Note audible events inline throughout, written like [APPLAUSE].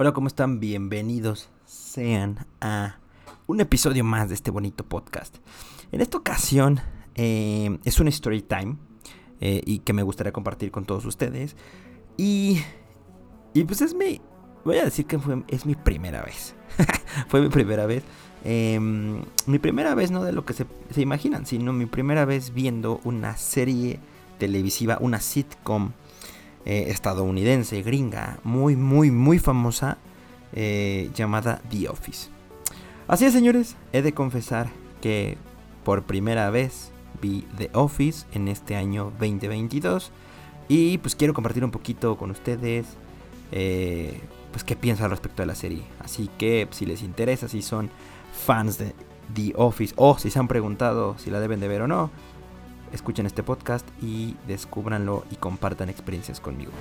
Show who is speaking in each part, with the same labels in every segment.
Speaker 1: Hola, ¿cómo están? Bienvenidos sean a un episodio más de este bonito podcast. En esta ocasión eh, es un story time eh, y que me gustaría compartir con todos ustedes. Y, y pues es mi, voy a decir que fue, es mi primera vez. [LAUGHS] fue mi primera vez. Em, mi primera vez no de lo que se, se imaginan, sino mi primera vez viendo una serie televisiva, una sitcom eh, estadounidense, gringa, muy, muy, muy famosa, eh, llamada The Office. Así es, señores, he de confesar que por primera vez vi The Office en este año 2022 y pues quiero compartir un poquito con ustedes eh, pues qué pienso al respecto de la serie. Así que si les interesa, si son fans de The Office o si se han preguntado si la deben de ver o no, escuchen este podcast y descúbranlo y compartan experiencias conmigo.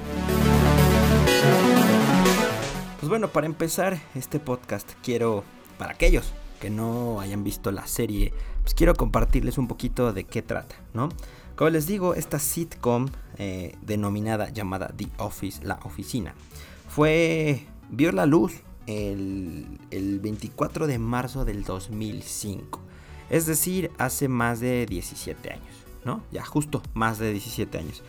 Speaker 1: Pues bueno, para empezar este podcast quiero, para aquellos que no hayan visto la serie, pues quiero compartirles un poquito de qué trata, ¿no? Como les digo, esta sitcom eh, denominada llamada The Office, la oficina, fue, vio la luz el, el 24 de marzo del 2005, es decir, hace más de 17 años. Ya justo más de 17 años.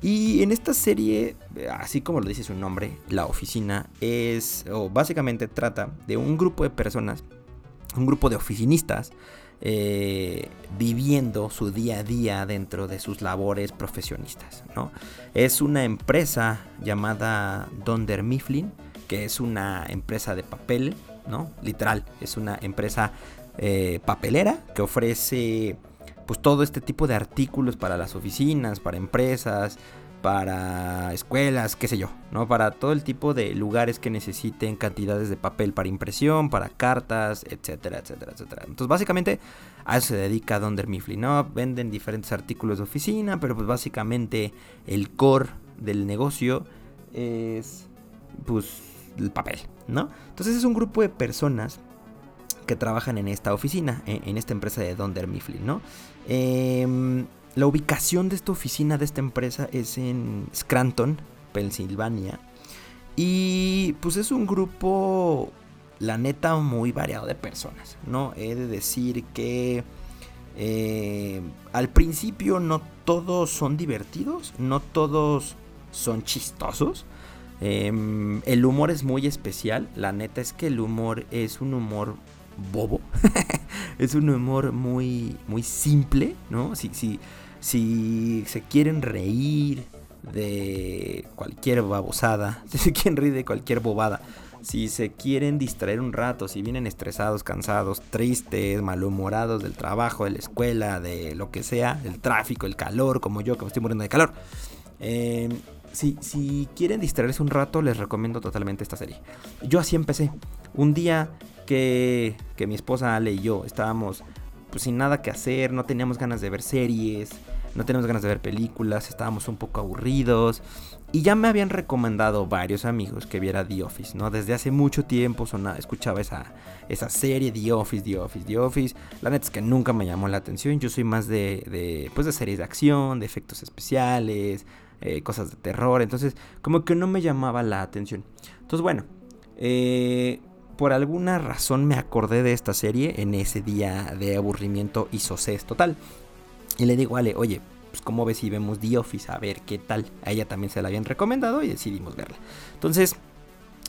Speaker 1: Y en esta serie, así como lo dice su nombre, la oficina es, o básicamente trata de un grupo de personas, un grupo de oficinistas, eh, viviendo su día a día dentro de sus labores profesionistas, ¿no? Es una empresa llamada Donder Mifflin, que es una empresa de papel, ¿no? Literal, es una empresa eh, papelera que ofrece pues todo este tipo de artículos para las oficinas, para empresas, para escuelas, qué sé yo, ¿no? Para todo el tipo de lugares que necesiten cantidades de papel para impresión, para cartas, etcétera, etcétera, etcétera. Entonces, básicamente a eso se dedica Donder Mifflin, ¿no? Venden diferentes artículos de oficina, pero pues básicamente el core del negocio es pues el papel, ¿no? Entonces es un grupo de personas trabajan en esta oficina, en, esta empresa de Donder Mifflin, ¿no? Em, la ubicación de esta oficina, de esta empresa, es en Scranton, Pensilvania. Y pues es un grupo, la neta, muy variado de personas, ¿no? He de decir que eh, al principio no todos son divertidos, no todos son chistosos. Em, el humor es muy especial, la neta es que el humor es un humor bobo. [LAUGHS] es un humor muy, muy simple, ¿no? Si, si, si se quieren reír de cualquier babosada, [LAUGHS] si se quieren reír de cualquier bobada, si se quieren distraer un rato, si vienen estresados, cansados, tristes, malhumorados del trabajo, de la escuela, de lo que sea, del tráfico, el calor, como yo que me estoy muriendo de calor. Eh, si, si quieren distraerse un rato, les recomiendo totalmente esta serie. Yo así empecé. Un día que, mi esposa Ale y yo estábamos pues sin nada que hacer, no teníamos ganas de ver series, no teníamos ganas de ver películas, estábamos un poco aburridos. Y ya me habían recomendado varios amigos que viera The Office, ¿no? Desde hace mucho tiempo escuchaba esa, esa serie The Office, The Office, The Office. La neta es que nunca me llamó la atención. Yo soy más de, de, pues de series de acción, de efectos especiales, eh, cosas de terror. Entonces, como que no me llamaba la atención. Entonces, bueno, eh, por alguna razón me acordé de esta serie en ese día de aburrimiento y socés total. Y le digo, Ale, oye, pues cómo ves si vemos The Office, a ver qué tal. A ella también se la habían recomendado y decidimos verla. Entonces,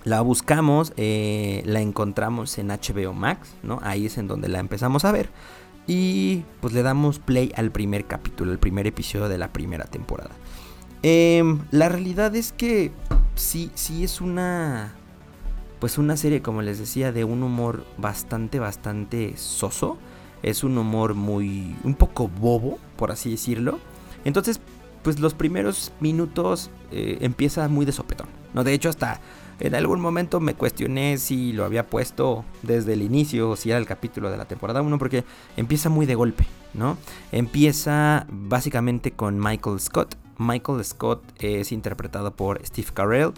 Speaker 1: la buscamos, eh, la encontramos en HBO Max, ¿no? Ahí es en donde la empezamos a ver. Y pues le damos play al primer capítulo, el primer episodio de la primera temporada. Em, la realidad es que sí, sí es una pues una serie, como les decía, de un humor bastante, bastante soso. Es un humor muy, un poco bobo, por así decirlo. Entonces, pues los primeros minutos eh, empieza muy de sopetón. ¿no? De hecho, hasta en algún momento me cuestioné si lo había puesto desde el inicio o si era el capítulo de la temporada 1 porque empieza muy de golpe, ¿no? Empieza básicamente con Michael Scott. Michael Scott es interpretado por Steve Carell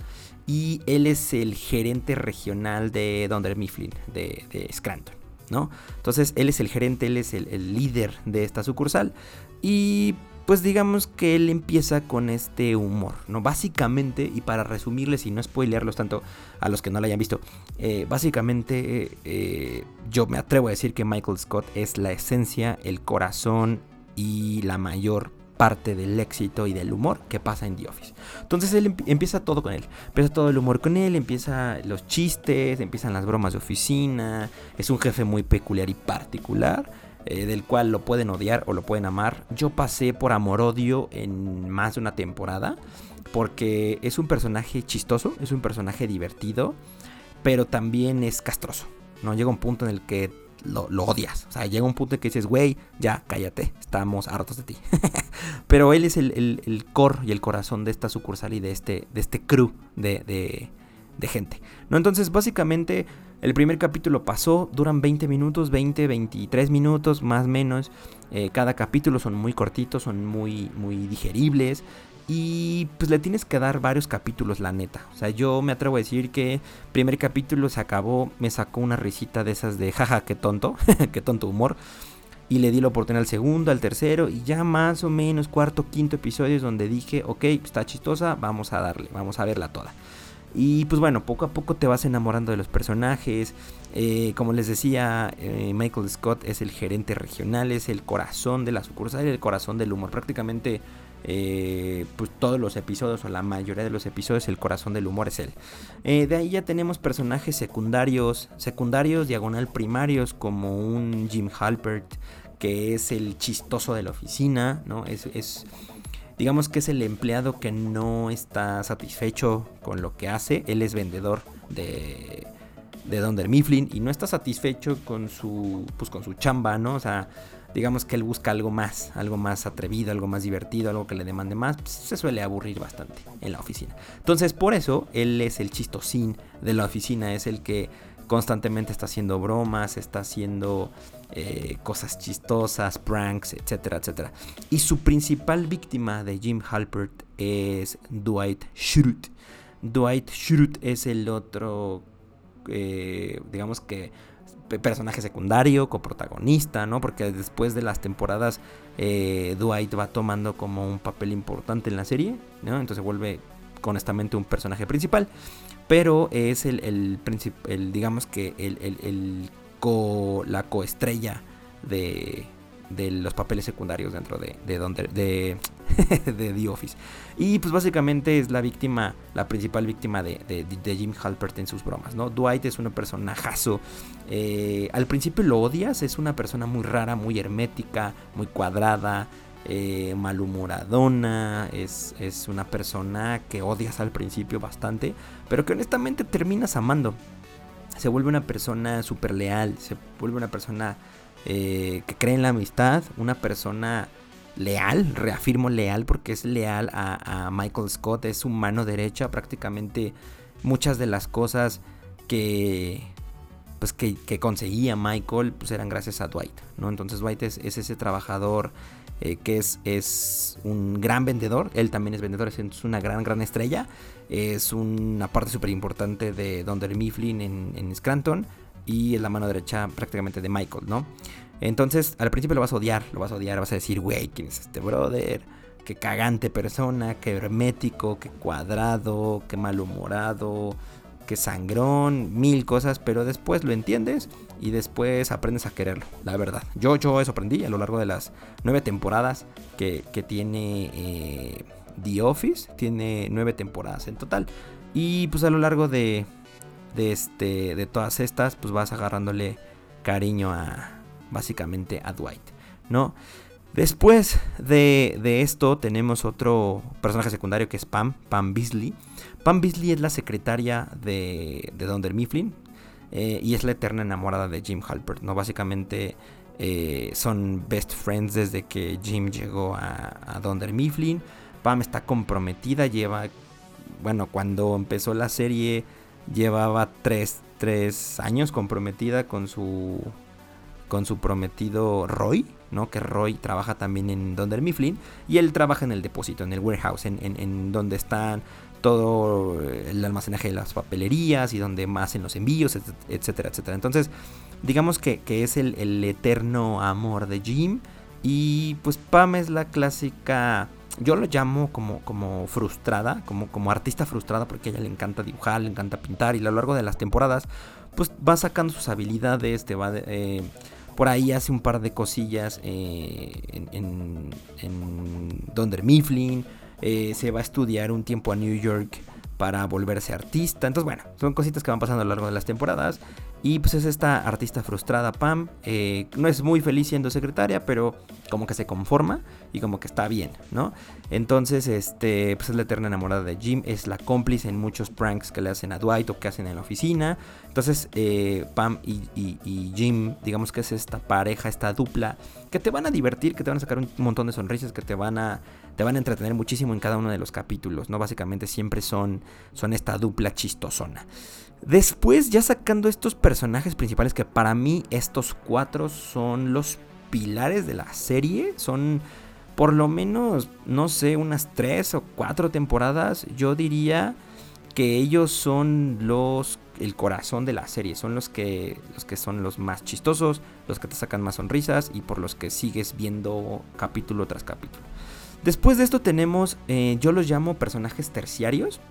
Speaker 1: y él es el gerente regional de Donder Mifflin, de, de Scranton, ¿no? Entonces él es el gerente, él es el, líder de esta sucursal y pues digamos que él empieza con este humor, ¿no? Básicamente, y para resumirles y no spoilearlos tanto a los que no lo hayan visto, eh, básicamente eh, yo me atrevo a decir que Michael Scott es la esencia, el corazón y la mayor parte del éxito y del humor que pasa en The Office. Entonces él empieza todo con él. Empieza todo el humor con él, empieza los chistes, empiezan las bromas de oficina. Es un jefe muy peculiar y particular. Eh, del cual lo pueden odiar o lo pueden amar. Yo pasé por amor-odio en más de una temporada. Porque es un personaje chistoso, es un personaje divertido. Pero también es castroso. ¿no? Llega un punto en el que lo, odias. O sea, llega un punto en que dices, güey, ya, cállate, estamos hartos de ti. [LAUGHS] Pero él es el, el, core y el corazón de esta sucursal y de este, de este crew de, gente. ¿no? Entonces, básicamente, el primer capítulo pasó, duran 20 minutos, 20, 23 minutos, más o menos. Eh, cada capítulo son muy cortitos, son muy, muy digeribles. Y pues le tienes que dar varios capítulos, la neta. O sea, yo me atrevo a decir que primer capítulo se acabó, me sacó una risita de esas de jaja, qué tonto, [LAUGHS] qué tonto humor. Y le di la oportunidad al segundo, al tercero, y ya más o menos cuarto, quinto episodio es donde dije, ok, está chistosa, vamos a darle, vamos a verla toda. Y pues bueno, poco a poco te vas enamorando de los personajes. Eh, como les decía, eh, Michael Scott es el gerente regional, es el corazón de la sucursal, el corazón del humor. Prácticamente eh, pues todos los episodios o la mayoría de los episodios el corazón del humor es él. Eh, de ahí ya tenemos personajes secundarios, secundarios diagonal primarios como un Jim Halpert que es el chistoso de la oficina, ¿no? Es, digamos que es el empleado que no está satisfecho con lo que hace, él es vendedor de de Donder Mifflin y no está satisfecho con su pues con su chamba, ¿no? O sea, digamos que él busca algo más, algo más atrevido, algo más divertido, algo que le demande más, pues, se suele aburrir bastante en la oficina. Entonces, por eso, él es el chistosín de la oficina, es el que constantemente está haciendo bromas, está haciendo eh, cosas chistosas, pranks, etcétera, etcétera. Y su principal víctima de Jim Halpert es Dwight Schrute. Dwight Schrute es el otro, eh, digamos que personaje secundario, coprotagonista, ¿no? Porque después de las temporadas eh, Dwight va tomando como un papel importante en la serie, ¿no? Entonces vuelve honestamente un personaje principal, pero es el, el, digamos que el, el, co, la coestrella de, de los papeles secundarios dentro de, de, de, [LAUGHS] de The Office. Y pues básicamente es la víctima, la principal víctima de, de, Jim Halpert en sus bromas, ¿no? Dwight es un personajazo. Eh, al principio lo odias, es una persona muy rara, muy hermética, muy cuadrada. Eh, malhumoradona, es, es una persona que odias al principio bastante, pero que honestamente terminas amando. Se vuelve una persona súper leal, se vuelve una persona eh, que cree en la amistad, una persona leal, reafirmo leal porque es leal a, Michael Scott, es su mano derecha, prácticamente muchas de las cosas que pues que, conseguía Michael pues eran gracias a Dwight, ¿no? Entonces Dwight es, ese trabajador eh, que es, es un gran vendedor, él también es vendedor, es una gran, gran estrella, es una parte súper importante de Donder Mifflin en, en Scranton, y es la mano derecha prácticamente de Michael, ¿no? Entonces, al principio lo vas a odiar, lo vas a odiar, vas a decir, güey, ¿quién es este brother? Qué cagante persona, qué hermético, qué cuadrado, qué malhumorado, qué sangrón, mil cosas, pero después lo entiendes y después aprendes a quererlo, la verdad. Yo, yo eso aprendí a lo largo de las nueve temporadas que, tiene eh, The Office, tiene nueve temporadas en total. Y pues a lo largo de, de, este, de todas estas, pues vas agarrándole cariño a básicamente a Dwight, ¿no? Después de, de, esto tenemos otro personaje secundario que es Pam, Pam Beasley. Pam Beasley es la secretaria de, de Donder Mifflin eh, y es la eterna enamorada de Jim Halpert, ¿no? Básicamente eh, son best friends desde que Jim llegó a, a Donder Mifflin. Pam está comprometida, lleva, bueno, cuando empezó la serie llevaba tres, años comprometida con su con su prometido Roy, ¿no? Que Roy trabaja también en Donder Mifflin y él trabaja en el depósito, en el warehouse, en, donde están todo el almacenaje de las papelerías y donde más hacen los envíos, etcétera, etcétera. Entonces, digamos que, es el, eterno amor de Jim Y pues Pam es la clásica yo lo llamo como, como frustrada, como, como artista frustrada, porque a ella le encanta dibujar, le encanta pintar, y a lo largo de las temporadas, pues va sacando sus habilidades, te va eh, por ahí hace un par de cosillas eh, en, en, en Mifflin, eh, se va a estudiar un tiempo a New York para volverse artista. Entonces, bueno, son cositas que van pasando a lo largo de las temporadas. Y pues es esta artista frustrada, Pam. Eh, no es muy feliz siendo secretaria, pero como que se conforma y como que está bien, ¿no? Entonces, este, pues es la eterna enamorada de Jim. Es la cómplice en muchos pranks que le hacen a Dwight o que hacen en la oficina. Entonces, eh, Pam y, Jim, digamos que es esta pareja, esta dupla, que te van a divertir, que te van a sacar un montón de sonrisas, que te van a, te van a entretener muchísimo en cada uno de los capítulos, ¿no? Básicamente siempre son, son esta dupla chistosona. Después, ya sacando estos personajes principales, que para mí estos cuatro son los pilares de la serie, son por lo menos, no sé, unas tres o cuatro temporadas, yo diría que ellos son los el corazón de la serie, son los que los que son los más chistosos, los que te sacan más sonrisas y por los que sigues viendo capítulo tras capítulo. Después de esto tenemos, eh, yo los llamo personajes terciarios,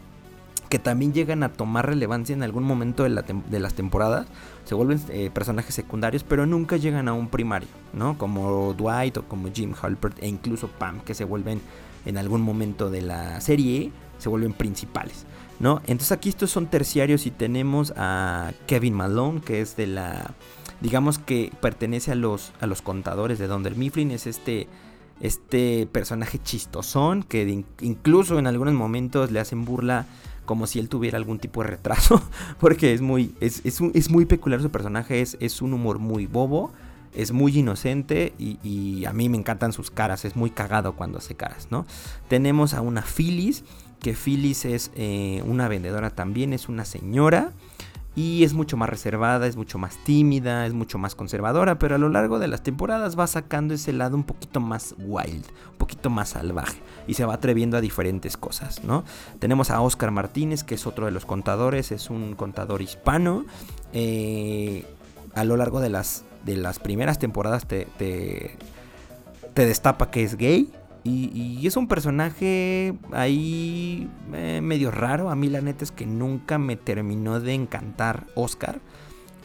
Speaker 1: que también llegan a tomar relevancia en algún momento de, las temporadas. Se vuelven eh, personajes secundarios, pero nunca llegan a un primario, ¿no? Como Dwight o como Jim Halpert e incluso Pam, que se vuelven en algún momento de la serie, se vuelven principales, ¿no? Entonces aquí estos son terciarios y tenemos a Kevin Malone, que es de la... Digamos que pertenece a los, a los contadores de Donder Mifflin, es este este personaje chistosón que incluso en algunos momentos le hacen burla como si él tuviera algún tipo de retraso, [LAUGHS] porque es muy, es, es, muy peculiar su personaje, es, es, un humor muy bobo, es muy inocente y, a mí me encantan sus caras, es muy cagado cuando hace caras, ¿no? Tenemos a una Phyllis, que Phyllis es eh, una vendedora también, es una señora y es mucho más reservada, es mucho más tímida, es mucho más conservadora, pero a lo largo de las temporadas va sacando ese lado un poquito más wild, un poquito más salvaje y se va atreviendo a diferentes cosas, ¿no? Tenemos a Oscar Martínez, que es otro de los contadores, es un contador hispano. Eh, a lo largo de las, de las primeras temporadas te, te, te destapa que es gay, y, es un personaje ahí eh, medio raro. A mí la neta es que nunca me terminó de encantar Oscar.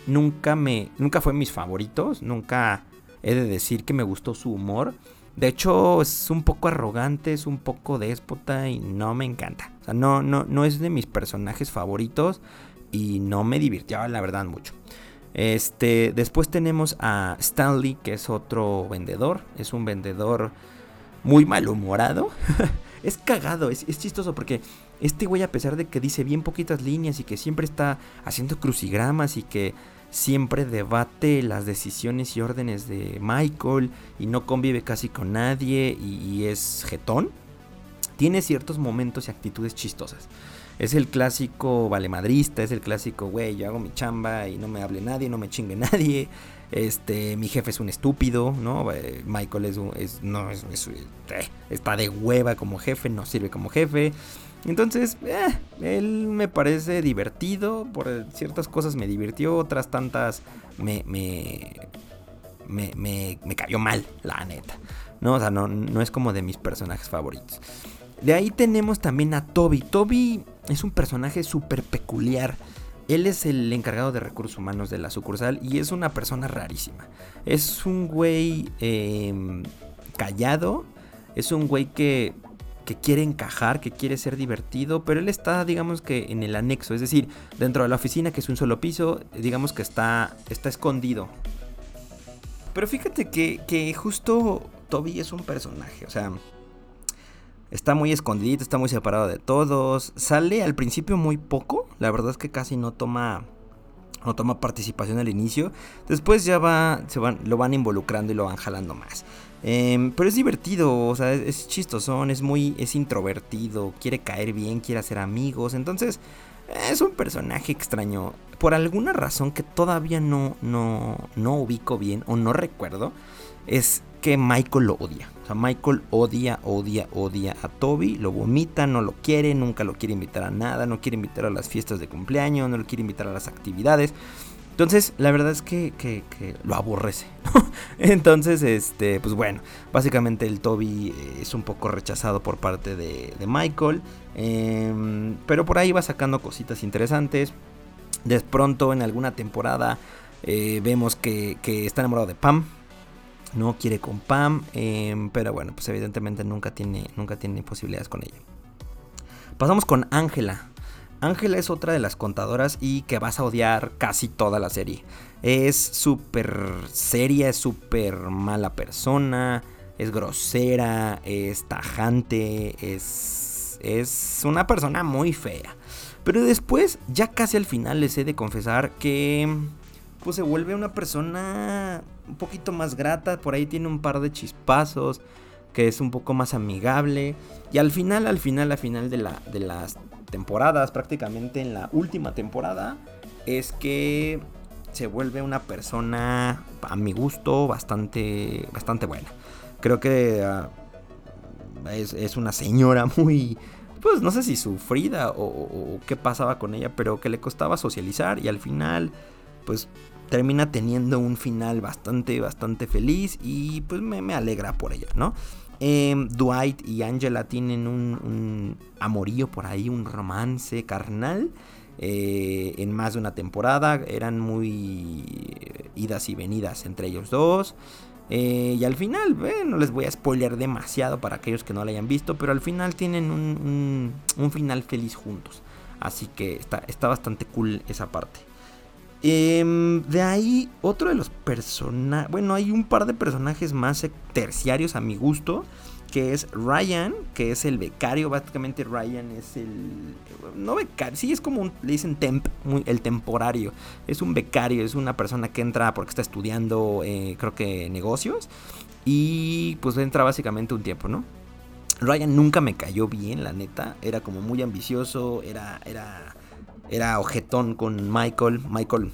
Speaker 1: Nunca me. Nunca fue mis favoritos. Nunca he de decir que me gustó su humor. De hecho, es un poco arrogante, es un poco déspota y no me encanta. O sea, no, no, no es de mis personajes favoritos. Y no me divirtió, la verdad, mucho. Este. Después tenemos a Stanley, que es otro vendedor. Es un vendedor muy malhumorado. [LAUGHS] es cagado, es, chistoso porque este güey a pesar de que dice bien poquitas líneas y que siempre está haciendo crucigramas y que siempre debate las decisiones y órdenes de Michael y no convive casi con nadie y, es jetón, tiene ciertos momentos y actitudes chistosas. Es el clásico valemadrista, es el clásico, güey, yo hago mi chamba y no me hable nadie, no me chingue nadie. Este, mi jefe es un estúpido, ¿no? Eh, Michael es, no, es, eh, está de hueva como jefe, no sirve como jefe. Entonces, eh, él me parece divertido, por ciertas cosas me divirtió, otras tantas me, me, me, me, cayó mal, la neta. No, o sea, no, no es como de mis personajes favoritos. De ahí tenemos también a Toby. Toby es un personaje súper peculiar. Él es el encargado de recursos humanos de la sucursal y es una persona rarísima. Es un güey em, callado, es un güey que, que quiere encajar, que quiere ser divertido, pero él está, digamos que en el anexo, es decir, dentro de la oficina, que es un solo piso, digamos que está, está escondido. Pero fíjate que, que justo Toby es un personaje, o sea, Está muy escondidito, está muy separado de todos. Sale al principio muy poco. La verdad es que casi no toma. No toma participación al inicio. Después ya va. Se van, lo van involucrando y lo van jalando más. Em, pero es divertido, o sea, es, es, chistosón, es muy. es introvertido, quiere caer bien, quiere hacer amigos. Entonces, es un personaje extraño. Por alguna razón que todavía no, no, no ubico bien o no recuerdo. Es que Michael lo odia. O sea, Michael odia, odia, odia a Toby, lo vomita, no lo quiere, nunca lo quiere invitar a nada, no quiere invitar a las fiestas de cumpleaños, no lo quiere invitar a las actividades. Entonces, la verdad es que, que, lo aborrece. [LAUGHS] Entonces, este, pues bueno, básicamente el Toby eh, es un poco rechazado por parte de, Michael. Em, pero por ahí va sacando cositas interesantes. De pronto, en alguna temporada, eh, vemos que, que está enamorado de Pam no quiere con Pam, em, pero bueno, pues evidentemente nunca tiene, nunca tiene posibilidades con ella. Pasamos con Ángela. Ángela es otra de las contadoras y que vas a odiar casi toda la serie. Es súper seria, es súper mala persona, es grosera, es tajante, es, es una persona muy fea. Pero después, ya casi al final, les he de confesar que pues se vuelve una persona un poquito más grata, por ahí tiene un par de chispazos, que es un poco más amigable. Y al final, al final, al final de, la, de las temporadas, prácticamente en la última temporada, es que se vuelve una persona, a mi gusto, bastante, bastante buena. Creo que ah, es, es, una señora [LAUGHS] muy, pues no sé si sufrida o, o, qué pasaba con ella, pero que le costaba socializar y al final, pues termina teniendo un final bastante, bastante feliz y pues me, alegra por ella, ¿no? Em, Dwight y Angela tienen un, amorío por ahí, un romance carnal. Eh, en más de una temporada eran muy idas y venidas entre ellos dos. Eh, y al final, no les voy a spoiler demasiado para aquellos que no la hayan visto, pero al final tienen un, un final feliz juntos. Así que está, está bastante cool esa parte. Em, de ahí, otro de los personajes. Bueno, hay un par de personajes más terciarios a mi gusto. Que es Ryan, que es el becario. Básicamente, Ryan es el. No becario, sí, es como un. Le dicen temp, el temporario. Es un becario, es una persona que entra porque está estudiando, eh, creo que negocios. Y pues entra básicamente un tiempo, ¿no? Ryan nunca me cayó bien, la neta. Era como muy ambicioso, era. era era ojetón con Michael. Michael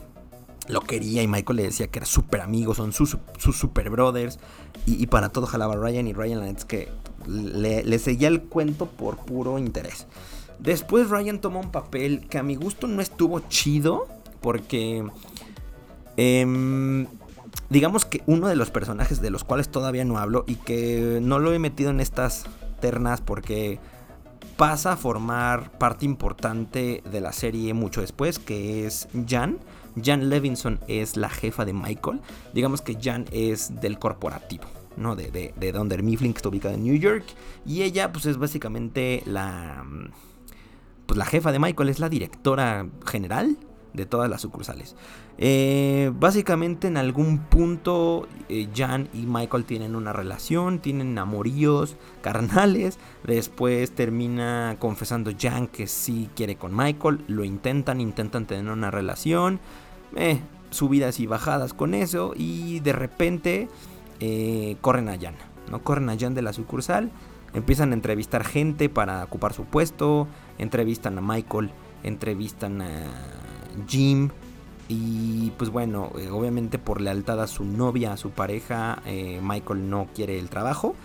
Speaker 1: lo quería y Michael le decía que era súper amigo, son sus, super brothers. Y, para todo jalaba Ryan y Ryan es que le, seguía el cuento por puro interés. Después Ryan toma un papel que a mi gusto no estuvo chido porque... Em, digamos que uno de los personajes de los cuales todavía no hablo y que no lo he metido en estas ternas porque pasa a formar parte importante de la serie mucho después, que es Jan. Jan Levinson es la jefa de Michael. Digamos que Jan es del corporativo, ¿no? De, de, de Dunder Mifflin, que está ubicada en New York. Y ella, pues, es básicamente la. Pues la jefa de Michael, es la directora general de todas las sucursales. Eh, básicamente en algún punto eh, Jan y Michael tienen una relación, tienen amoríos [LAUGHS] carnales. Después termina confesando Jan que sí quiere con Michael. Lo intentan, intentan tener una relación. Eh, subidas y bajadas con eso. Y de repente corren a Jan. ¿no? Corren a Jan de la sucursal. Empiezan a entrevistar gente para ocupar su puesto. Entrevistan a Michael. Entrevistan a Jim. Y pues bueno, eh, obviamente por lealtad a su novia, a su pareja, eh, Michael no quiere el trabajo.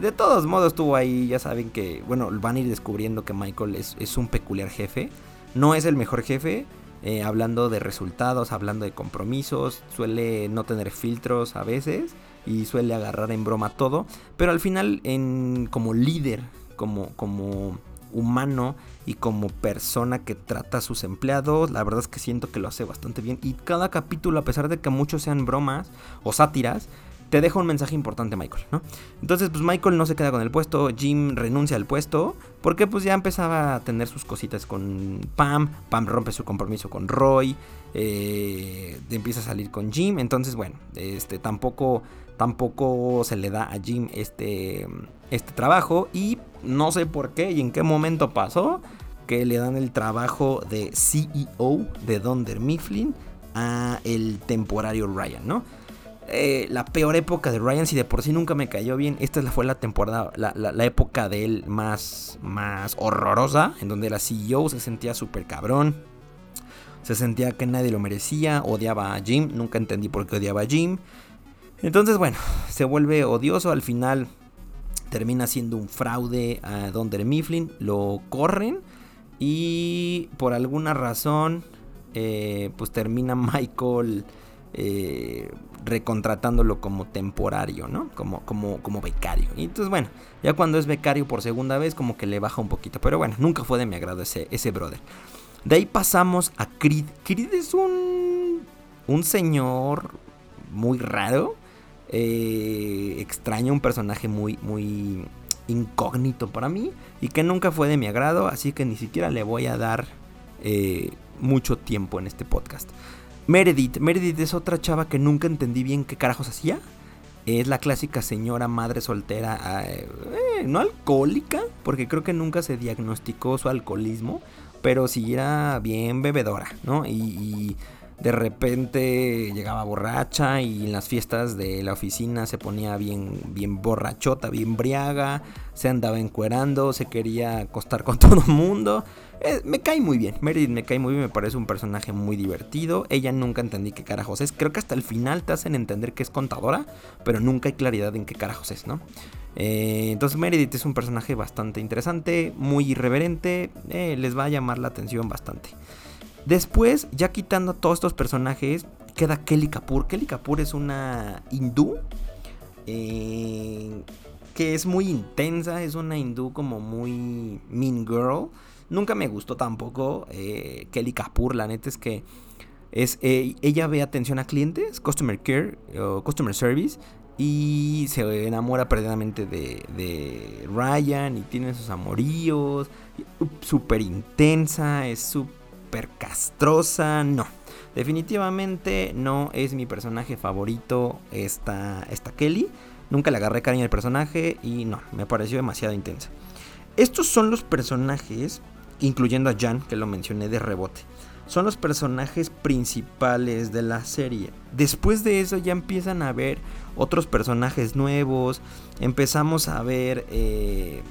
Speaker 1: De todos modos estuvo ahí, ya saben que, bueno, van a ir descubriendo que Michael es, un peculiar jefe. No es el mejor jefe, eh, hablando de resultados, hablando de compromisos, suele no tener filtros a veces y suele agarrar en broma todo. Pero al final, en, como líder, como, como humano y como persona que trata a sus empleados, la verdad es que siento que lo hace bastante bien. Y cada capítulo, a pesar de que muchos sean bromas o sátiras, te deja un mensaje importante Michael, ¿no? Entonces, pues Michael no se queda con el puesto, Jim renuncia al puesto, porque pues ya empezaba a tener sus cositas con Pam, Pam rompe su compromiso con Roy, eh, empieza a salir con Jim, entonces bueno, este tampoco, tampoco se le da a Jim este, este trabajo y no sé por qué y en qué momento pasó que le dan el trabajo de CEO de Donder Mifflin a el temporario Ryan, ¿no? Eh, la peor época de Ryan, si de por sí nunca me cayó bien, esta fue la temporada, la, época de él más, más horrorosa, en donde era CEO, se sentía súper cabrón, se sentía que nadie lo merecía, odiaba a Jim, nunca entendí por qué odiaba a Jim. Entonces, bueno, se vuelve odioso, al final termina siendo un fraude a Donder Mifflin, lo corren y por alguna razón eh, pues termina [LAUGHS] Michael eh, recontratándolo como temporario, ¿no? Como, como, como becario. Y entonces, bueno, ya cuando es becario por segunda vez, como que le baja un poquito. Pero bueno, nunca fue de mi agrado ese, ese brother. De ahí pasamos a Creed. Creed es un, un señor muy raro. Eh, extraño, un personaje muy, muy incógnito para mí. Y que nunca fue de mi agrado. Así que ni siquiera le voy a dar eh, mucho tiempo en este podcast. Meredith. Meredith es otra chava que nunca entendí bien qué carajos hacía. Es la clásica señora madre soltera, eh, no alcohólica, porque creo que nunca se diagnosticó su alcoholismo, pero sí era bien bebedora, ¿no? y de repente llegaba borracha y en las fiestas de la oficina se ponía bien, bien borrachota, bien briaga, se andaba encuerando, se quería acostar con [LAUGHS] todo el mundo. Eh, me cae muy bien, Meredith me cae muy bien, me parece un personaje muy divertido. Ella nunca entendí qué carajos es. Creo que hasta el final te hacen entender que es contadora, pero nunca hay claridad en qué carajos es, ¿no? Eh, entonces Meredith es un personaje bastante interesante, muy irreverente, eh, les va a llamar la atención bastante. Después, ya quitando todos estos personajes, queda Kelly Kapoor. Kelly Kapoor es una hindú. Eh, que es muy intensa. Es una hindú como muy mean girl. Nunca me gustó tampoco eh, Kelly Kapoor. La neta es que es, eh, ella ve atención a clientes, customer care o customer service. Y se enamora perdidamente de, de Ryan y tiene sus amoríos. Súper intensa, es súper castrosa, no. Definitivamente no es mi personaje favorito esta, esta Kelly. Nunca le agarré cariño al personaje y no, me pareció demasiado intensa. Estos son los personajes, incluyendo a Jan, que lo mencioné de rebote. Son los personajes principales de la serie. Después de eso ya empiezan a ver otros personajes nuevos. Empezamos a ver eh,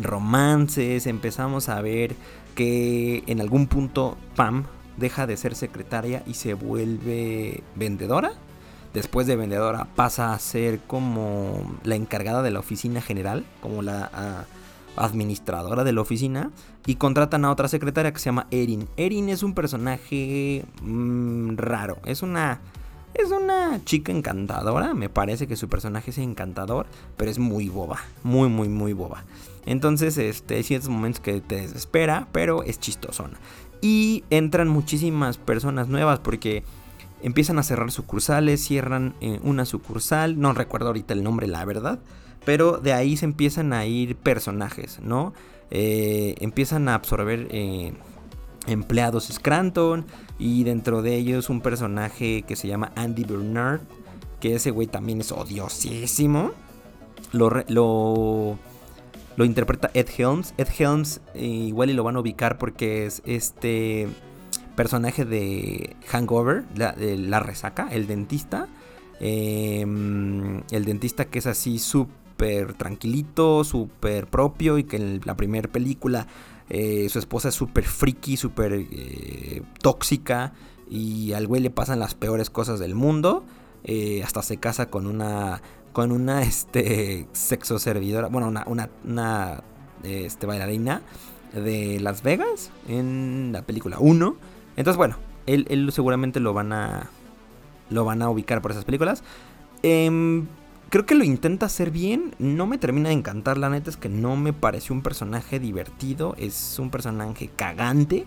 Speaker 1: romances. Empezamos a ver que en algún punto Pam deja de ser secretaria y se vuelve vendedora. Después de vendedora pasa a ser como la encargada de la oficina general, como la administradora de la oficina. Y contratan a otra secretaria que se llama Erin. Erin es un personaje mm, raro. Es una es una chica encantadora, me parece que su personaje es encantador, pero es muy boba, muy, muy, muy boba. Entonces, este, hay ciertos momentos que te desespera, pero es chistosona. Y entran muchísimas personas nuevas porque empiezan a cerrar sucursales, cierran eh, una sucursal, no recuerdo ahorita el nombre, la verdad, pero de ahí se empiezan a ir personajes, ¿no? Eh, empiezan a absorber eh, empleados Scranton y dentro de ellos un personaje que se llama Andy Bernard, que ese güey también es odiosísimo. Lo, lo, interpreta Ed Helms. Ed Helms eh, igual y lo van a ubicar porque es este personaje de Hangover, la, de la resaca, el dentista. Em, el dentista que es así súper tranquilito, súper propio y que en la primera película eh, su esposa es súper friki, súper eh, tóxica. Y al güey le pasan las peores cosas del mundo. Eh, hasta se casa con una. Con una [LAUGHS] este. sexo servidora. Bueno, una. una, este, bailarina de Las Vegas. En la película 1. Entonces, bueno. Él, él, seguramente lo van a. Lo van a ubicar por esas películas. Eh, Creo que lo intenta hacer bien, no me termina de encantar, la neta es que no me pareció un personaje divertido, es un personaje cagante.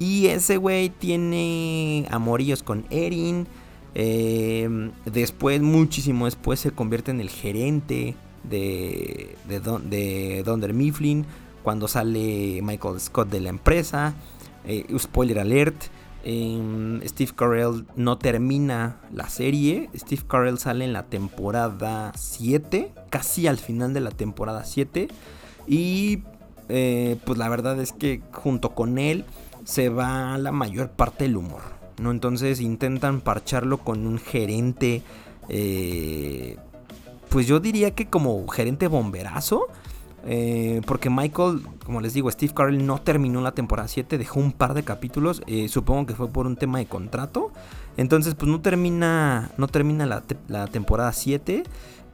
Speaker 1: Y ese güey tiene amoríos con Erin. Em, después, muchísimo después, se convierte en el gerente de, de, de Donder Mifflin. Cuando sale Michael Scott de la empresa. Eh, spoiler alert. Steve Carell no termina la serie. Steve Carell sale en la temporada 7, casi al final de la temporada 7. Y eh, pues la verdad es que junto con él se va la mayor parte del humor. ¿no? Entonces intentan parcharlo con un gerente. Eh, pues yo diría que como gerente bomberazo. Eh, porque Michael, como les digo, Steve Carell no terminó la temporada 7, dejó un par de capítulos, eh, supongo que fue por un tema de contrato. Entonces, pues no termina, no termina la, temporada 7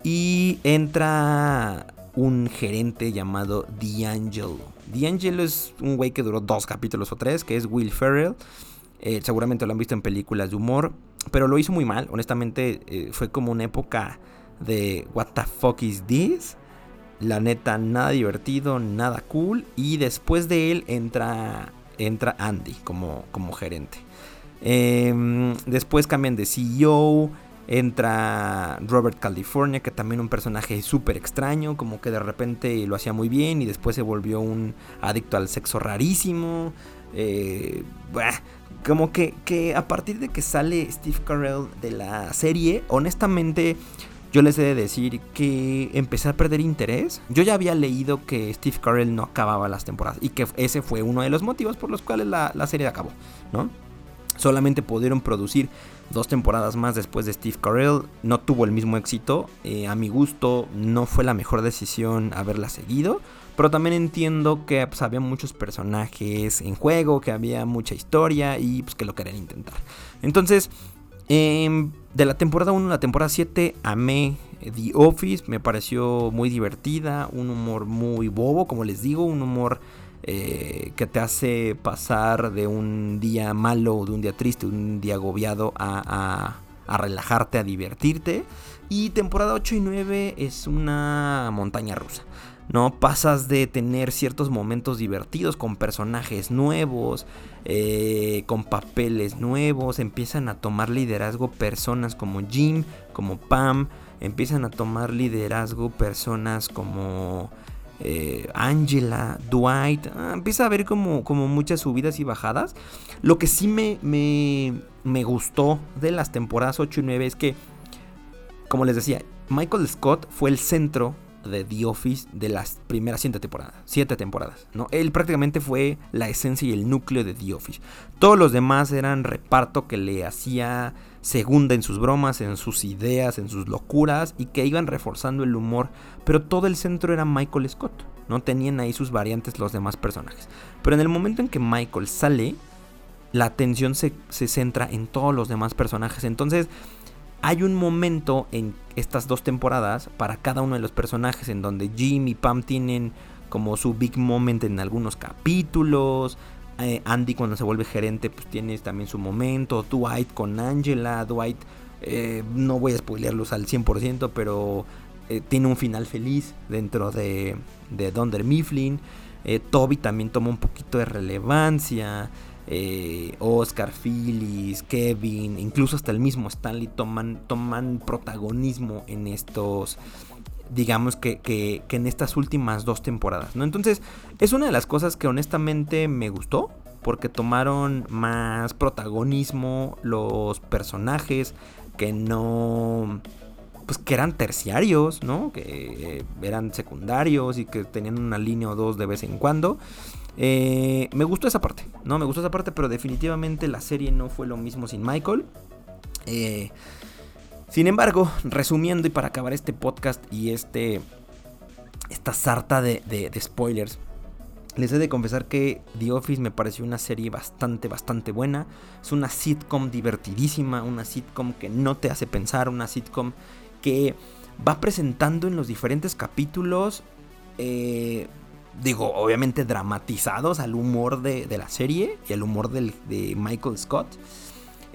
Speaker 1: y entra un gerente llamado D'Angelo. D'Angelo es un güey que duró dos capítulos o tres, que es Will Ferrell. Eh, seguramente lo han visto en películas de humor. Pero lo hizo muy mal. Honestamente, fue como una época de What the fuck is this? La neta, nada divertido, nada cool. Y después de él entra, entra Andy como, como gerente. Em, después cambian de CEO. Entra Robert California, que también un personaje súper extraño, como que de repente lo hacía muy bien y después se volvió un adicto al sexo rarísimo. Eh, como que, que a partir de que sale Steve Carell de la serie, honestamente yo les he de decir que empecé a perder interés. Yo ya había leído que Steve Carell no acababa las temporadas y que ese fue uno de los motivos por los cuales la, la serie acabó, ¿no? Solamente pudieron producir dos temporadas más después de Steve Carell. No tuvo el mismo éxito. Eh, a mi gusto no fue la mejor decisión haberla seguido. Pero también entiendo que pues, había muchos personajes en juego, que había mucha historia y pues, que lo querían intentar. Entonces, em, de la temporada 1 a la temporada 7 amé The Office. Me pareció muy divertida. Un humor muy bobo, como les digo. Un humor eh, que te hace pasar de un día malo, de un día triste, un día agobiado a, relajarte, a divertirte. Y temporada 8 y 9 es una montaña rusa. ¿No? Pasas de tener ciertos momentos divertidos con personajes nuevos, eh, con papeles nuevos, empiezan a tomar liderazgo personas como Jim, como Pam, empiezan a tomar liderazgo personas como eh, Angela, Dwight, ah, empieza a haber como, como muchas subidas y bajadas. Lo que sí me, me, me gustó de las temporadas 8 y 9 es que, como les decía, Michael Scott fue el centro de The Office de las primeras siete temporadas. Siete temporadas, ¿no? Él prácticamente fue la esencia y el núcleo de The Office. Todos los demás eran reparto que le hacía segunda en sus bromas, en sus ideas, en sus locuras y que iban reforzando el humor. Pero todo el centro era Michael Scott. No tenían ahí sus variantes los demás personajes. Pero en el momento en que Michael sale, la atención se, se centra en todos los demás personajes. Entonces hay un momento en estas dos temporadas para cada uno de los personajes en donde Jim y Pam tienen como su big moment en algunos capítulos. Eh, Andy cuando se vuelve gerente pues tiene también su momento. Dwight con Angela. Dwight eh, no voy a spoilearlos al 100% pero eh, tiene un final feliz dentro de, de Mifflin. Toby también toma un poquito de relevancia. Eh, Oscar, Phyllis, Kevin, incluso hasta el mismo Stanley toman, toman protagonismo en estos, digamos que, que, en estas últimas dos temporadas, ¿no? Entonces, es una de las cosas que honestamente me gustó, porque tomaron más protagonismo los personajes que no pues que eran terciarios, ¿no? Que eran secundarios y que tenían una línea o dos de vez en cuando. Eh, me gustó esa parte, ¿no? Me gustó esa parte, pero definitivamente la serie no fue lo mismo sin Michael. Eh, sin embargo, resumiendo y para acabar este podcast y este esta sarta de, spoilers, les he de confesar que The Office me pareció una serie bastante, bastante buena. Es una sitcom divertidísima, una sitcom que no te hace pensar, una sitcom que va presentando en los diferentes capítulos eh, digo, obviamente dramatizados al humor de, la serie y al humor de Michael Scott.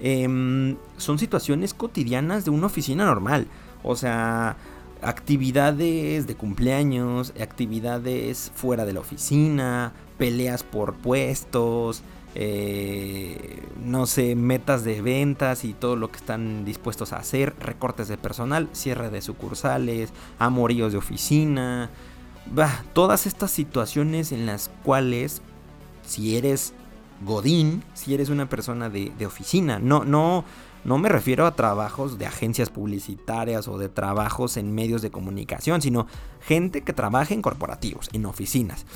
Speaker 1: Em, son situaciones cotidianas de una oficina normal. O sea, actividades de cumpleaños, actividades fuera de la oficina, peleas por puestos, eh, no sé, metas de ventas y todo lo que están dispuestos a hacer, recortes de personal, cierre de sucursales, amoríos de oficina, bah, todas estas situaciones en las cuales si eres Godín, si eres una persona de, oficina, no, no, no me refiero a trabajos de agencias publicitarias o de trabajos en medios de comunicación, sino gente que trabaja en corporativos, en oficinas.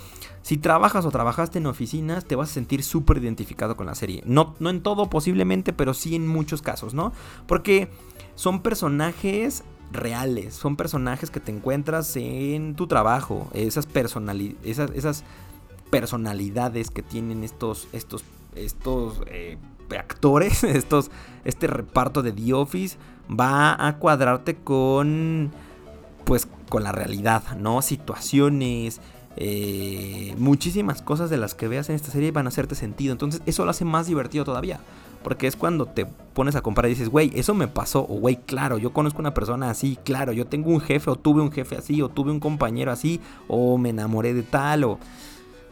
Speaker 1: Si trabajas o trabajaste en oficinas, te vas a sentir súper identificado con la serie. No, no en todo posiblemente, pero sí en muchos casos, ¿no? Porque son personajes reales, son personajes que te encuentras en tu trabajo, esas, esas, esas personalidades que tienen estos, estos, estos eh, actores, [LAUGHS] estos, este reparto de The Office va a cuadrarte con, pues, con la realidad, ¿no? Situaciones, eh, muchísimas cosas de las que veas en esta serie van a hacerte sentido. Entonces eso lo hace más divertido todavía. Porque es cuando te pones a comparar y dices, güey, eso me pasó, o güey, claro, yo conozco una persona así, claro, yo tengo un jefe, o tuve un jefe así, o tuve un compañero así, o me enamoré de tal, o...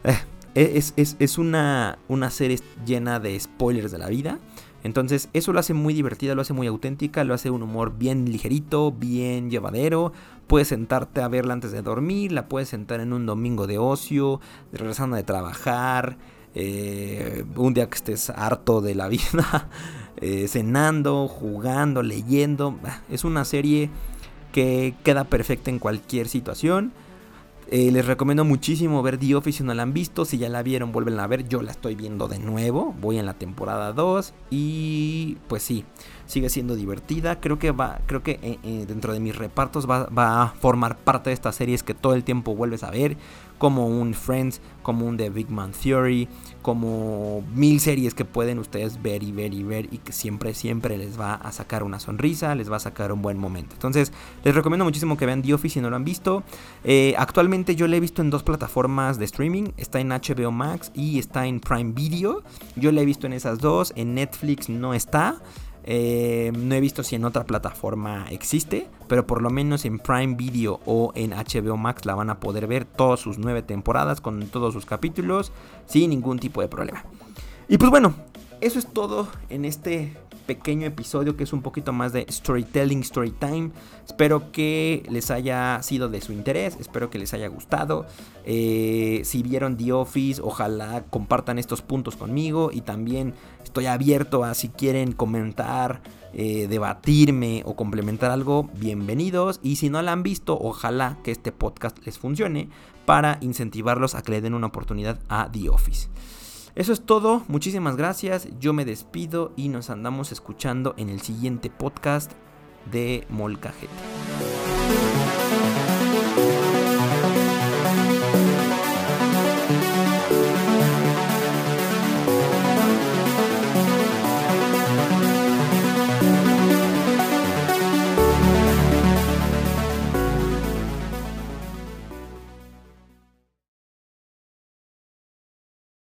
Speaker 1: Eh, es, es, una, una serie llena de spoilers de la vida. Entonces eso lo hace muy divertida, lo hace muy auténtica, lo hace un humor bien ligerito, bien llevadero. Puedes sentarte a verla antes de dormir, la puedes sentar en un domingo de ocio, regresando de trabajar, eh, un día que estés harto de la vida, [LAUGHS] eh, cenando, jugando, leyendo. Es una serie que queda perfecta en cualquier situación. Eh, les recomiendo muchísimo ver The Office si no la han visto. Si ya la vieron, vuelven a ver. Yo la estoy viendo de nuevo. Voy en la temporada 2. Y pues sí, sigue siendo divertida. Creo que va, creo que dentro de mis repartos va, va, a formar parte de estas series que todo el tiempo vuelves a ver como un Friends, como un The Big Man Theory, como mil series que pueden ustedes ver y ver y ver y que siempre, siempre les va a sacar una sonrisa, les va a sacar un buen momento. Entonces, les recomiendo muchísimo que vean The Office si no lo han visto. Eh, actualmente yo lo he visto en dos plataformas de streaming, está en HBO Max y está en Prime Video. Yo la he visto en esas dos, en Netflix no está. Eh, no he visto si en otra plataforma existe, pero por lo menos en Prime Video o en HBO Max la van a poder ver todas sus nueve temporadas con todos sus capítulos sin ningún tipo de problema. Y pues bueno, eso es todo en este pequeño episodio que es un poquito más de storytelling, storytime. Espero que les haya sido de su interés, espero que les haya gustado. Eh, si vieron The Office, ojalá compartan estos puntos conmigo y también estoy abierto a si quieren comentar, eh, debatirme o complementar algo, bienvenidos. Y si no la han visto, ojalá que este podcast les funcione para incentivarlos a que le den una oportunidad a The Office. Eso es todo, muchísimas gracias, yo me despido y nos andamos escuchando en el siguiente podcast de Molcajete.